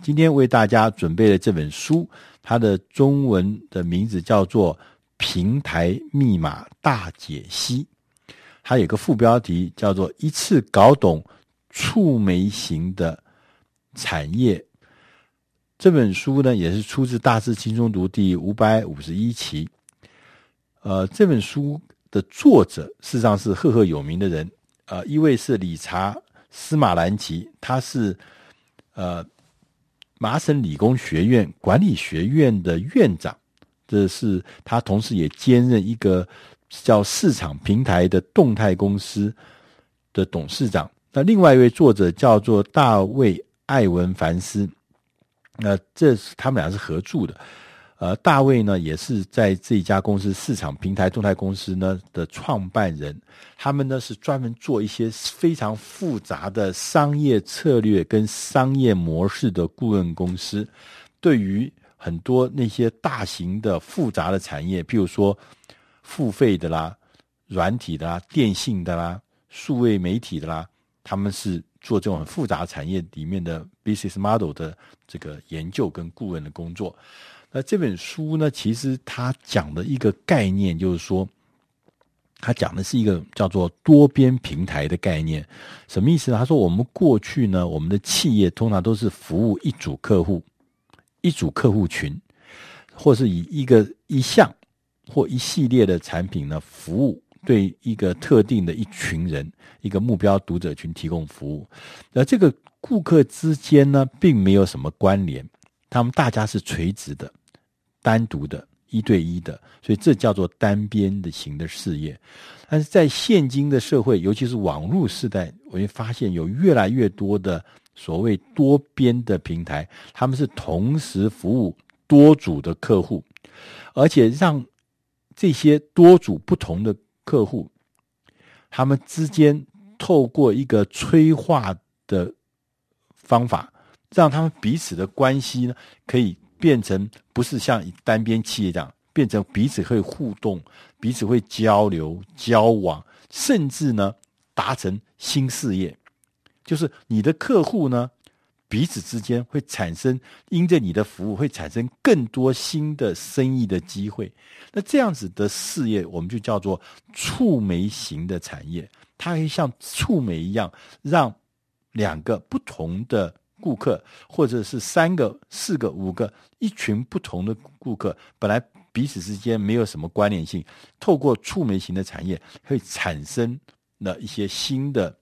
今天为大家准备的这本书，它的中文的名字叫做《平台密码大解析》，它有个副标题叫做“一次搞懂触媒型的产业”。这本书呢，也是出自《大师轻松读》第五百五十一期。呃，这本书的作者事实上是赫赫有名的人，呃，一位是理查·斯马兰奇，他是呃麻省理工学院管理学院的院长，这是他同时也兼任一个叫市场平台的动态公司的董事长。那另外一位作者叫做大卫·艾文凡斯。那这是他们俩是合著的，呃，大卫呢也是在这一家公司市场平台动态公司呢的创办人，他们呢是专门做一些非常复杂的商业策略跟商业模式的顾问公司，对于很多那些大型的复杂的产业，譬如说付费的啦、软体的啦、电信的啦、数位媒体的啦，他们是。做这种复杂产业里面的 business model 的这个研究跟顾问的工作，那这本书呢，其实它讲的一个概念就是说，它讲的是一个叫做多边平台的概念，什么意思呢？他说我们过去呢，我们的企业通常都是服务一组客户、一组客户群，或是以一个一项或一系列的产品呢服务。对一个特定的一群人，一个目标读者群提供服务，那这个顾客之间呢，并没有什么关联，他们大家是垂直的、单独的、一对一的，所以这叫做单边的型的事业。但是在现今的社会，尤其是网络时代，我会发现有越来越多的所谓多边的平台，他们是同时服务多组的客户，而且让这些多组不同的。客户，他们之间透过一个催化的方法，让他们彼此的关系呢，可以变成不是像单边企业这样，变成彼此会互动，彼此会交流、交往，甚至呢达成新事业。就是你的客户呢。彼此之间会产生，因着你的服务会产生更多新的生意的机会。那这样子的事业，我们就叫做触媒型的产业。它可以像触媒一样，让两个不同的顾客，或者是三个、四个、五个，一群不同的顾客，本来彼此之间没有什么关联性，透过触媒型的产业，会产生了一些新的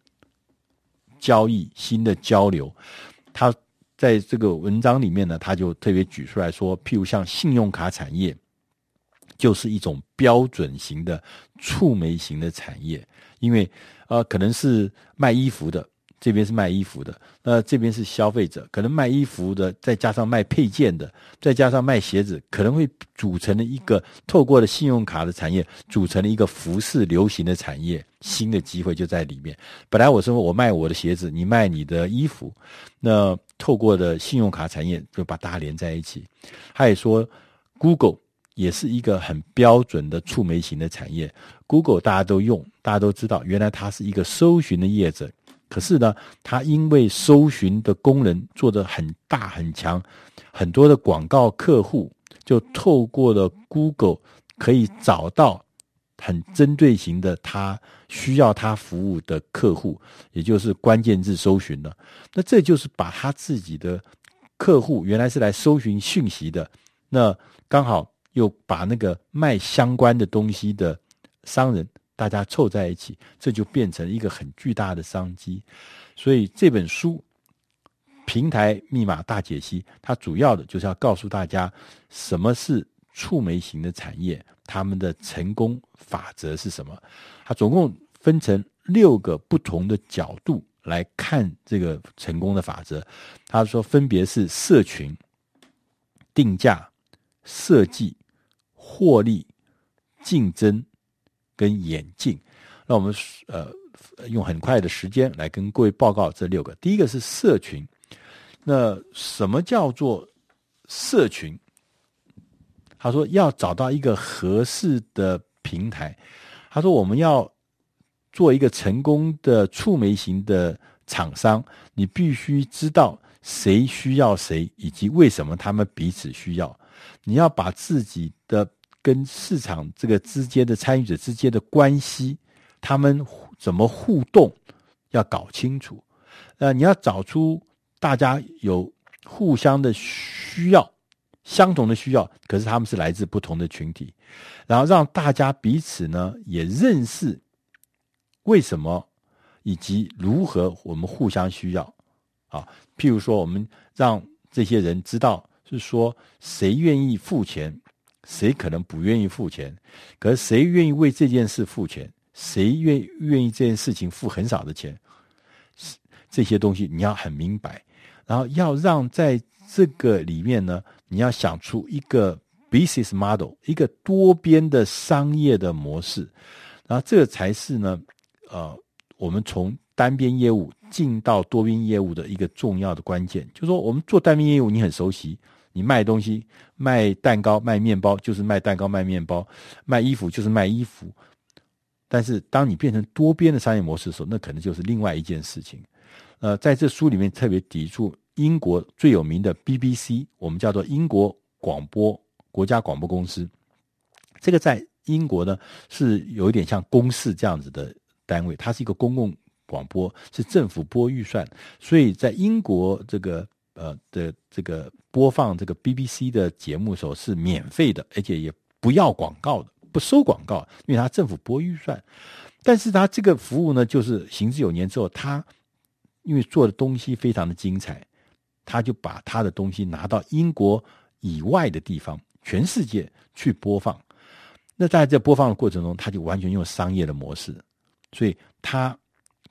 交易、新的交流。他在这个文章里面呢，他就特别举出来说，譬如像信用卡产业，就是一种标准型的触媒型的产业，因为呃，可能是卖衣服的。这边是卖衣服的，那这边是消费者，可能卖衣服的，再加上卖配件的，再加上卖鞋子，可能会组成了一个透过了信用卡的产业，组成了一个服饰流行的产业，新的机会就在里面。本来我说我卖我的鞋子，你卖你的衣服，那透过的信用卡产业就把大家连在一起。他也说，Google 也是一个很标准的触媒型的产业，Google 大家都用，大家都知道，原来它是一个搜寻的业者。可是呢，它因为搜寻的功能做得很大很强，很多的广告客户就透过了 Google 可以找到很针对型的他需要他服务的客户，也就是关键字搜寻了。那这就是把他自己的客户原来是来搜寻讯息的，那刚好又把那个卖相关的东西的商人。大家凑在一起，这就变成一个很巨大的商机。所以这本书《平台密码大解析》，它主要的就是要告诉大家什么是触媒型的产业，他们的成功法则是什么。它总共分成六个不同的角度来看这个成功的法则。他说，分别是社群、定价、设计、获利、竞争。跟眼镜，那我们呃用很快的时间来跟各位报告这六个。第一个是社群，那什么叫做社群？他说要找到一个合适的平台。他说我们要做一个成功的触媒型的厂商，你必须知道谁需要谁，以及为什么他们彼此需要。你要把自己的跟市场这个之间的参与者之间的关系，他们怎么互动，要搞清楚。呃，你要找出大家有互相的需要，相同的需要，可是他们是来自不同的群体，然后让大家彼此呢也认识为什么以及如何我们互相需要。啊，譬如说，我们让这些人知道，是说谁愿意付钱，谁可能不愿意付钱，可是谁愿意为这件事付钱，谁愿愿意这件事情付很少的钱，这些东西你要很明白，然后要让在这个里面呢，你要想出一个 business model，一个多边的商业的模式，然后这个才是呢，呃，我们从。单边业务进到多边业务的一个重要的关键，就是说，我们做单边业务，你很熟悉，你卖东西，卖蛋糕、卖面包，就是卖蛋糕、卖面包；卖衣服就是卖衣服。但是，当你变成多边的商业模式的时候，那可能就是另外一件事情。呃，在这书里面特别提出，英国最有名的 BBC，我们叫做英国广播国家广播公司，这个在英国呢是有一点像公事这样子的单位，它是一个公共。广播是政府拨预算，所以在英国这个呃的这个播放这个 BBC 的节目的时候是免费的，而且也不要广告的，不收广告，因为它政府拨预算。但是它这个服务呢，就是行之有年之后，他因为做的东西非常的精彩，他就把他的东西拿到英国以外的地方，全世界去播放。那在这播放的过程中，他就完全用商业的模式，所以他。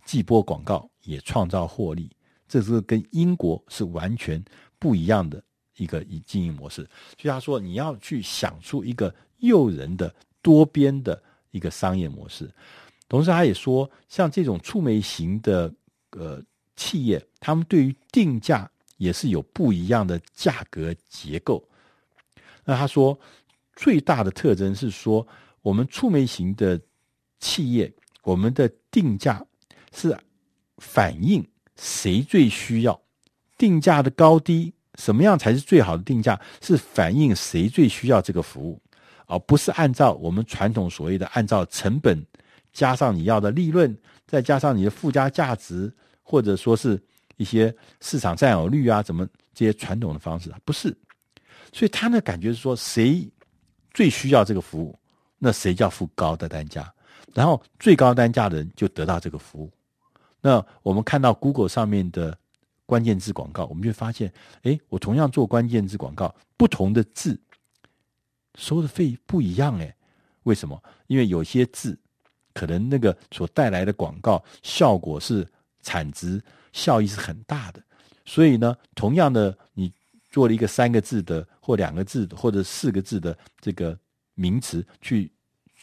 既播广告也创造获利，这是跟英国是完全不一样的一个经营模式。所以他说，你要去想出一个诱人的多边的一个商业模式。同时，他也说，像这种触媒型的呃企业，他们对于定价也是有不一样的价格结构。那他说，最大的特征是说，我们触媒型的企业，我们的定价。是反映谁最需要定价的高低，什么样才是最好的定价？是反映谁最需要这个服务，而不是按照我们传统所谓的按照成本加上你要的利润，再加上你的附加价值，或者说是一些市场占有率啊，怎么这些传统的方式，不是。所以他的感觉是说，谁最需要这个服务，那谁就要付高的单价，然后最高单价的人就得到这个服务。那我们看到 Google 上面的关键字广告，我们就发现，哎，我同样做关键字广告，不同的字收的费不一样，哎，为什么？因为有些字可能那个所带来的广告效果是产值效益是很大的，所以呢，同样的你做了一个三个字的或两个字或者四个字的这个名词去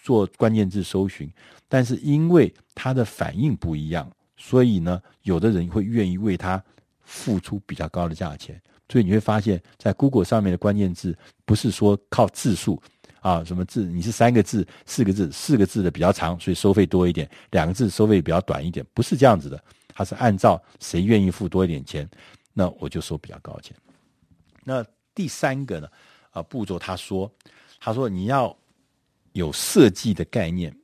做关键字搜寻，但是因为它的反应不一样。所以呢，有的人会愿意为他付出比较高的价钱。所以你会发现，在 Google 上面的关键字不是说靠字数啊，什么字你是三个字、四个字，四个字的比较长，所以收费多一点；两个字收费比较短一点，不是这样子的。它是按照谁愿意付多一点钱，那我就收比较高的钱。那第三个呢，啊步骤他说，他说你要有设计的概念。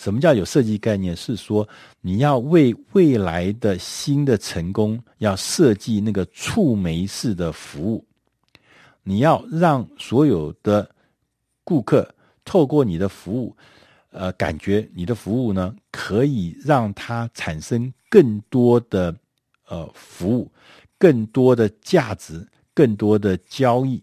什么叫有设计概念？是说你要为未来的新的成功，要设计那个触媒式的服务。你要让所有的顾客透过你的服务，呃，感觉你的服务呢，可以让他产生更多的呃服务，更多的价值，更多的交易。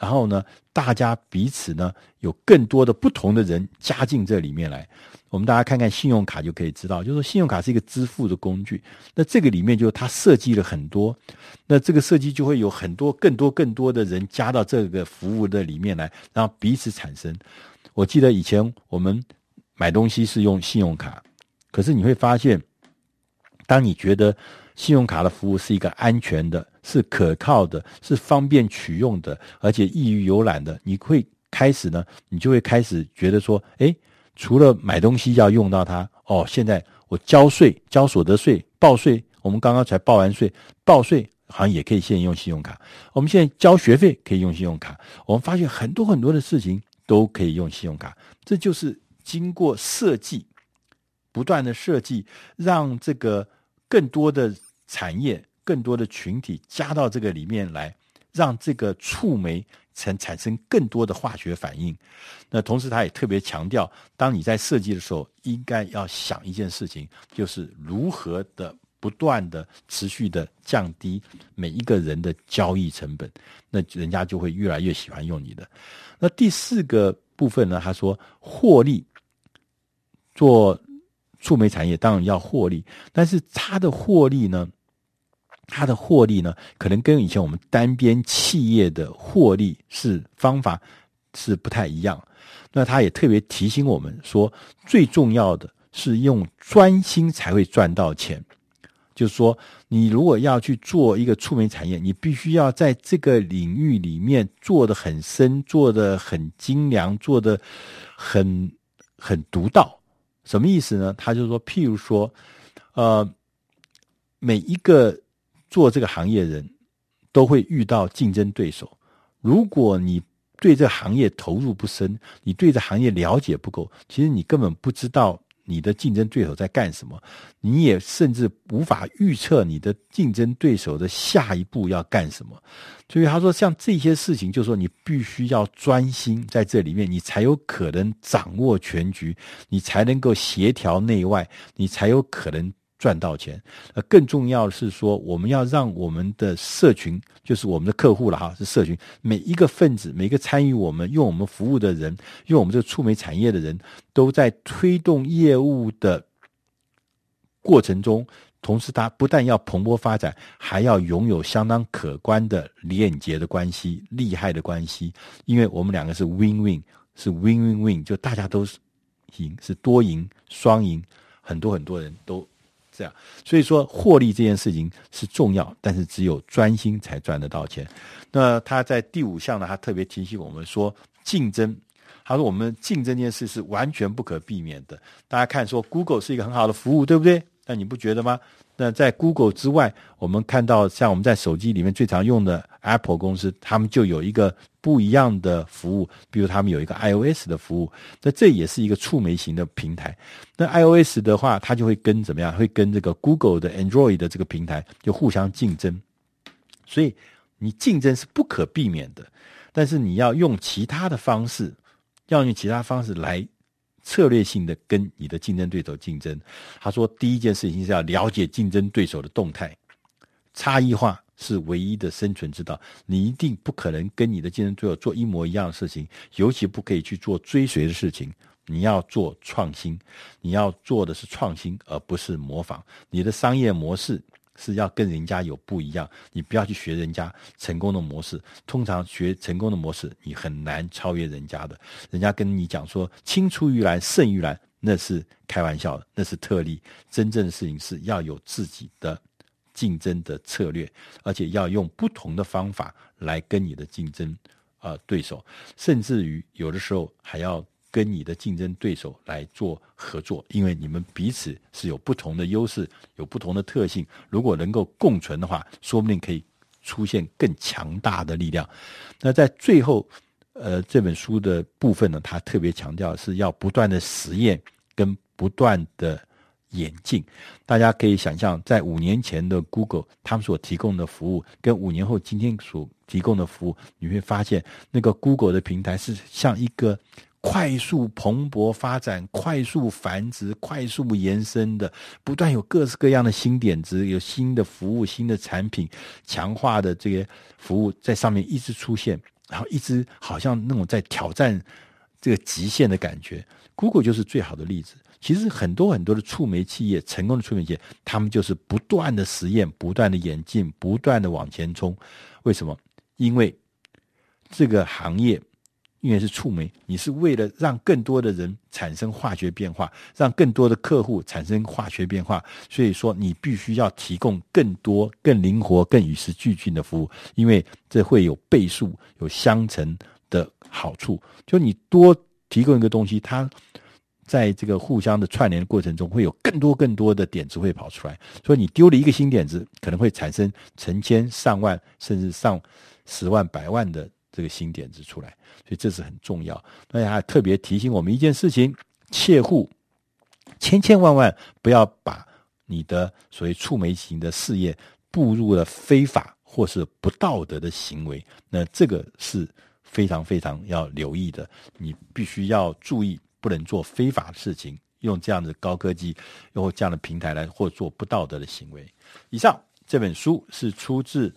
然后呢，大家彼此呢，有更多的不同的人加进这里面来。我们大家看看信用卡就可以知道，就是说信用卡是一个支付的工具。那这个里面就是它设计了很多，那这个设计就会有很多更多更多的人加到这个服务的里面来，然后彼此产生。我记得以前我们买东西是用信用卡，可是你会发现，当你觉得信用卡的服务是一个安全的、是可靠的、是方便取用的，而且易于游览的，你会开始呢，你就会开始觉得说，诶。除了买东西要用到它哦，现在我交税、交所得税、报税，我们刚刚才报完税，报税好像也可以现用信用卡。我们现在交学费可以用信用卡。我们发现很多很多的事情都可以用信用卡，这就是经过设计，不断的设计，让这个更多的产业、更多的群体加到这个里面来，让这个触媒产产生更多的化学反应。那同时，他也特别强调，当你在设计的时候，应该要想一件事情，就是如何的。不断的持续的降低每一个人的交易成本，那人家就会越来越喜欢用你的。那第四个部分呢？他说获利，做触媒产业当然要获利，但是他的获利呢，他的获利呢，可能跟以前我们单边企业的获利是方法是不太一样。那他也特别提醒我们说，最重要的是用专心才会赚到钱。就是说，你如果要去做一个触媒产业，你必须要在这个领域里面做得很深，做得很精良，做得很很独到。什么意思呢？他就说，譬如说，呃，每一个做这个行业人都会遇到竞争对手。如果你对这行业投入不深，你对这行业了解不够，其实你根本不知道。你的竞争对手在干什么？你也甚至无法预测你的竞争对手的下一步要干什么。所以他说，像这些事情，就是说你必须要专心在这里面，你才有可能掌握全局，你才能够协调内外，你才有可能。赚到钱，呃，更重要的是说，我们要让我们的社群，就是我们的客户了哈，是社群，每一个分子，每一个参与我们用我们服务的人，用我们这个触媒产业的人，都在推动业务的过程中，同时他不但要蓬勃发展，还要拥有相当可观的链接的关系、利害的关系，因为我们两个是 win-win，是 win-win-win，就大家都是赢，是多赢、双赢，很多很多人都。这样，所以说获利这件事情是重要，但是只有专心才赚得到钱。那他在第五项呢，他特别提醒我们说，竞争。他说我们竞争这件事是完全不可避免的。大家看说，Google 是一个很好的服务，对不对？那你不觉得吗？那在 Google 之外，我们看到像我们在手机里面最常用的 Apple 公司，他们就有一个不一样的服务，比如他们有一个 iOS 的服务，那这也是一个触媒型的平台。那 iOS 的话，它就会跟怎么样？会跟这个 Google 的 Android 的这个平台就互相竞争。所以你竞争是不可避免的，但是你要用其他的方式，要用其他方式来。策略性的跟你的竞争对手竞争，他说第一件事情是要了解竞争对手的动态，差异化是唯一的生存之道。你一定不可能跟你的竞争对手做一模一样的事情，尤其不可以去做追随的事情。你要做创新，你要做的是创新，而不是模仿。你的商业模式。是要跟人家有不一样，你不要去学人家成功的模式。通常学成功的模式，你很难超越人家的。人家跟你讲说“青出于蓝胜于蓝”，那是开玩笑的，那是特例。真正的事情是要有自己的竞争的策略，而且要用不同的方法来跟你的竞争啊、对手，甚至于有的时候还要。跟你的竞争对手来做合作，因为你们彼此是有不同的优势，有不同的特性。如果能够共存的话，说不定可以出现更强大的力量。那在最后，呃，这本书的部分呢，他特别强调是要不断的实验跟不断的演进。大家可以想象，在五年前的 Google，他们所提供的服务，跟五年后今天所提供的服务，你会发现那个 Google 的平台是像一个。快速蓬勃发展、快速繁殖、快速延伸的，不断有各式各样的新点子，有新的服务、新的产品，强化的这些服务在上面一直出现，然后一直好像那种在挑战这个极限的感觉。Google 就是最好的例子。其实很多很多的触媒企业，成功的触媒企业，他们就是不断的实验、不断的演进、不断的往前冲。为什么？因为这个行业。因为是触媒，你是为了让更多的人产生化学变化，让更多的客户产生化学变化，所以说你必须要提供更多、更灵活、更与时俱进的服务，因为这会有倍数、有相乘的好处。就你多提供一个东西，它在这个互相的串联的过程中，会有更多更多的点子会跑出来。所以你丢了一个新点子，可能会产生成千上万甚至上十万、百万的这个新点子出来。所以这是很重要。而且还特别提醒我们一件事情：切勿千千万万不要把你的所谓触媒型的事业步入了非法或是不道德的行为。那这个是。非常非常要留意的，你必须要注意，不能做非法的事情，用这样的高科技，用这样的平台来或做不道德的行为。以上这本书是出自《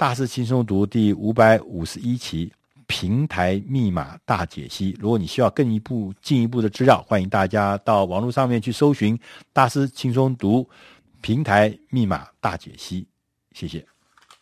大师轻松读》第五百五十一期《平台密码大解析》。如果你需要更一步进一步的资料，欢迎大家到网络上面去搜寻《大师轻松读》平台密码大解析。谢谢。